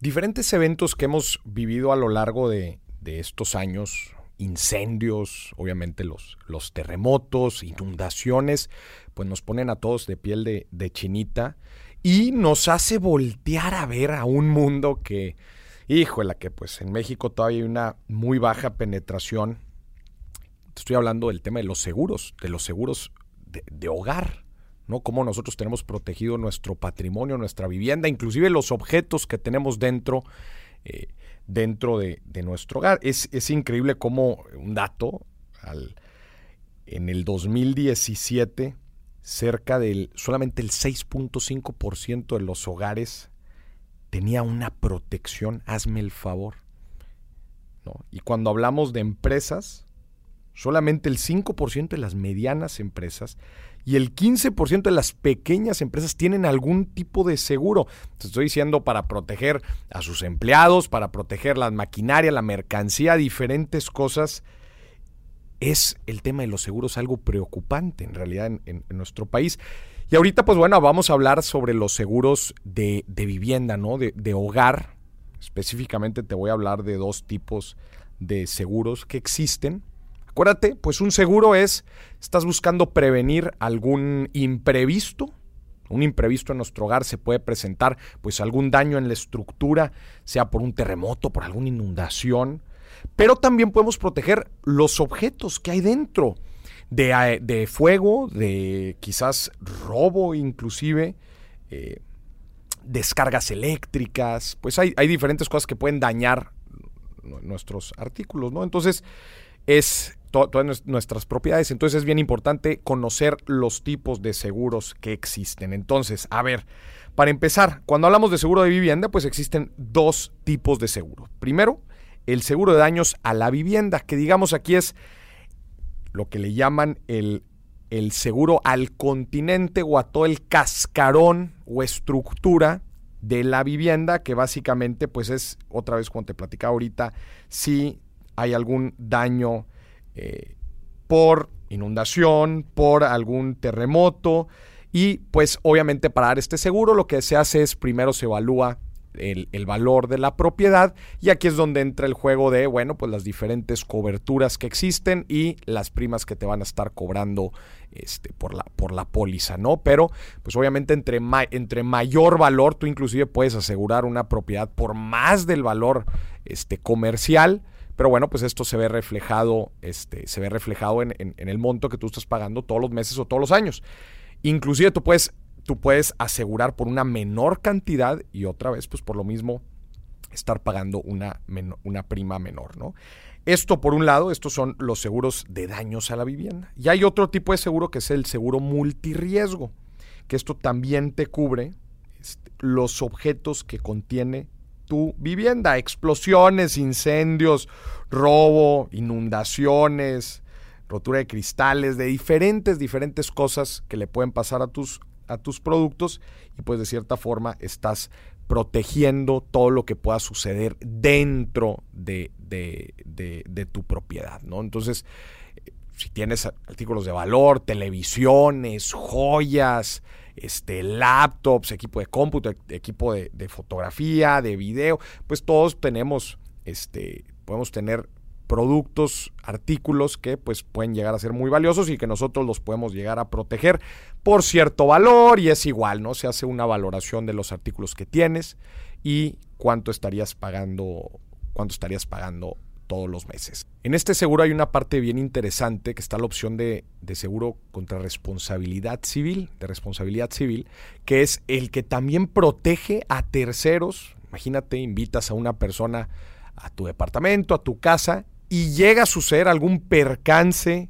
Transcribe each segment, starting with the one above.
Diferentes eventos que hemos vivido a lo largo de, estos años, incendios, obviamente los, los, terremotos, inundaciones, pues nos ponen a todos de piel de, de, chinita y nos hace voltear a ver a un mundo que, híjole, que pues en México todavía hay una muy baja penetración. Estoy hablando del tema de los seguros, de los seguros de, de hogar. ¿No? Cómo nosotros tenemos protegido nuestro patrimonio, nuestra vivienda, inclusive los objetos que tenemos dentro, eh, dentro de, nuestro hogar. Es, increíble cómo, un dato, en el 2017, cerca del, solamente el 6.5% de los hogares tenía una protección, hazme el favor. Y cuando hablamos de empresas, solamente el 5% de las medianas empresas y el 15% de las pequeñas empresas tienen algún tipo de seguro. Te estoy diciendo para proteger a sus empleados, para proteger la maquinaria, la mercancía, diferentes cosas. Es el tema de los seguros algo preocupante en realidad en, nuestro país. Y ahorita, pues bueno, vamos a hablar sobre los seguros de, vivienda, ¿no? De, de hogar. Específicamente te voy a hablar de dos tipos de seguros que existen Acuérdate, pues un seguro es, estás buscando prevenir algún imprevisto. Un imprevisto en nuestro hogar se puede presentar, pues algún daño en la estructura, sea por un terremoto, por alguna inundación. Pero también podemos proteger los objetos que hay dentro. De, eh, fuego, de quizás robo inclusive, eh, descargas eléctricas, pues hay, hay, diferentes cosas que pueden dañar nuestros artículos, ¿no? Entonces, es todas nuestras propiedades. Entonces es bien importante conocer los tipos de seguros que existen. Entonces, a ver, para empezar, cuando hablamos de seguro de vivienda, pues existen dos tipos de seguro. Primero, el seguro de daños a la vivienda, que digamos aquí es lo que le llaman el, el seguro al continente o a todo el cascarón o estructura de la vivienda, que básicamente pues es, otra vez como te platicaba ahorita, si hay algún daño eh, por inundación, por algún terremoto. Y pues obviamente para dar este seguro lo que se hace es primero se evalúa el, valor de la propiedad y aquí es donde entra el juego de, bueno, pues las diferentes coberturas que existen y las primas que te van a estar cobrando este, por, la, por la póliza, ¿no? Pero pues obviamente entre, entre mayor valor tú inclusive puedes asegurar una propiedad por más del valor este, comercial pero bueno, pues esto se ve reflejado, este, se ve reflejado en, el monto que tú estás pagando todos los meses o todos los años. Inclusive tú puedes, tú puedes asegurar por una menor cantidad y otra vez, pues por lo mismo, estar pagando una, una prima menor, ¿no? Esto por un lado, estos son los seguros de daños a la vivienda. Y hay otro tipo de seguro que es el seguro multirriesgo, que esto también te cubre este, los objetos que contiene tu vivienda. Explosiones, incendios, robo, inundaciones, rotura de cristales, de diferentes, diferentes cosas que le pueden pasar a tus, a tus productos y pues de cierta forma estás protegiendo todo lo que pueda suceder dentro de, de, tu propiedad, ¿no? Entonces, si tienes artículos de valor, televisiones, joyas, este, laptops, equipo de cómputo, equipo de, fotografía, de video, pues todos tenemos, este, podemos tener productos, artículos que pues pueden llegar a ser muy valiosos y que nosotros los podemos llegar a proteger por cierto valor y es igual, ¿no? Se hace una valoración de los artículos que tienes y cuánto estarías pagando, cuánto estarías pagando todos los meses. En este seguro hay una parte bien interesante que está la opción de, seguro contra responsabilidad civil, de responsabilidad civil, que es el que también protege a terceros. Imagínate, invitas a una persona a tu departamento, a tu casa, y llega a suceder algún percance.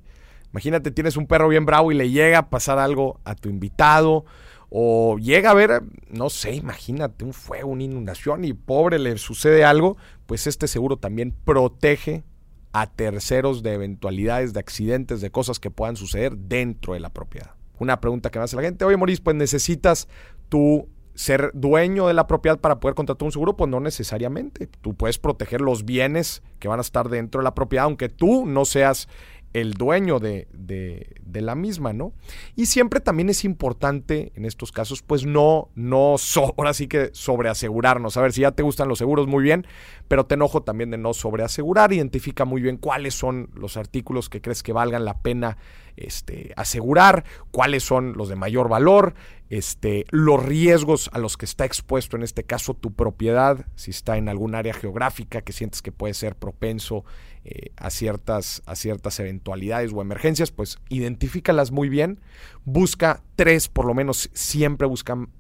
Imagínate, tienes un perro bien bravo y le llega a pasar algo a tu invitado o llega a ver, no sé, imagínate un fuego, una inundación y pobre le sucede algo, pues este seguro también protege a terceros de eventualidades, de accidentes, de cosas que puedan suceder dentro de la propiedad. Una pregunta que me hace la gente, oye Maurice, pues necesitas tú ser dueño de la propiedad para poder contratar un seguro, pues no necesariamente. Tú puedes proteger los bienes que van a estar dentro de la propiedad, aunque tú no seas el dueño de, de, la misma, ¿no? Y siempre también es importante en estos casos, pues no, no, ahora sí que sobreasegurarnos. A ver, si ya te gustan los seguros, muy bien, pero te enojo también de no sobreasegurar. Identifica muy bien cuáles son los artículos que crees que valgan la pena este, asegurar, cuáles son los de mayor valor, este, los riesgos a los que está expuesto en este caso tu propiedad, si está en algún área geográfica que sientes que puede ser propenso eh, a, ciertas, a ciertas eventualidades o emergencias, pues identifícalas muy bien, busca tres, por lo menos siempre buscan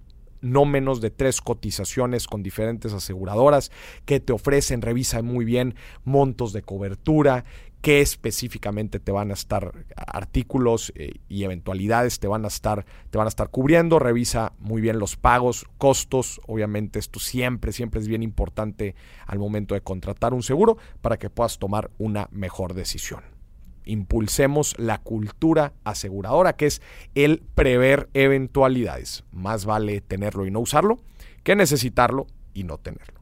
no menos de tres cotizaciones con diferentes aseguradoras que te ofrecen, revisa muy bien montos de cobertura, qué específicamente te van a estar artículos eh, y eventualidades te van a estar te van a estar cubriendo, revisa muy bien los pagos, costos, obviamente esto siempre siempre es bien importante al momento de contratar un seguro para que puedas tomar una mejor decisión. Impulsemos la cultura aseguradora, que es el prever eventualidades. Más vale tenerlo y no usarlo que necesitarlo y no tenerlo.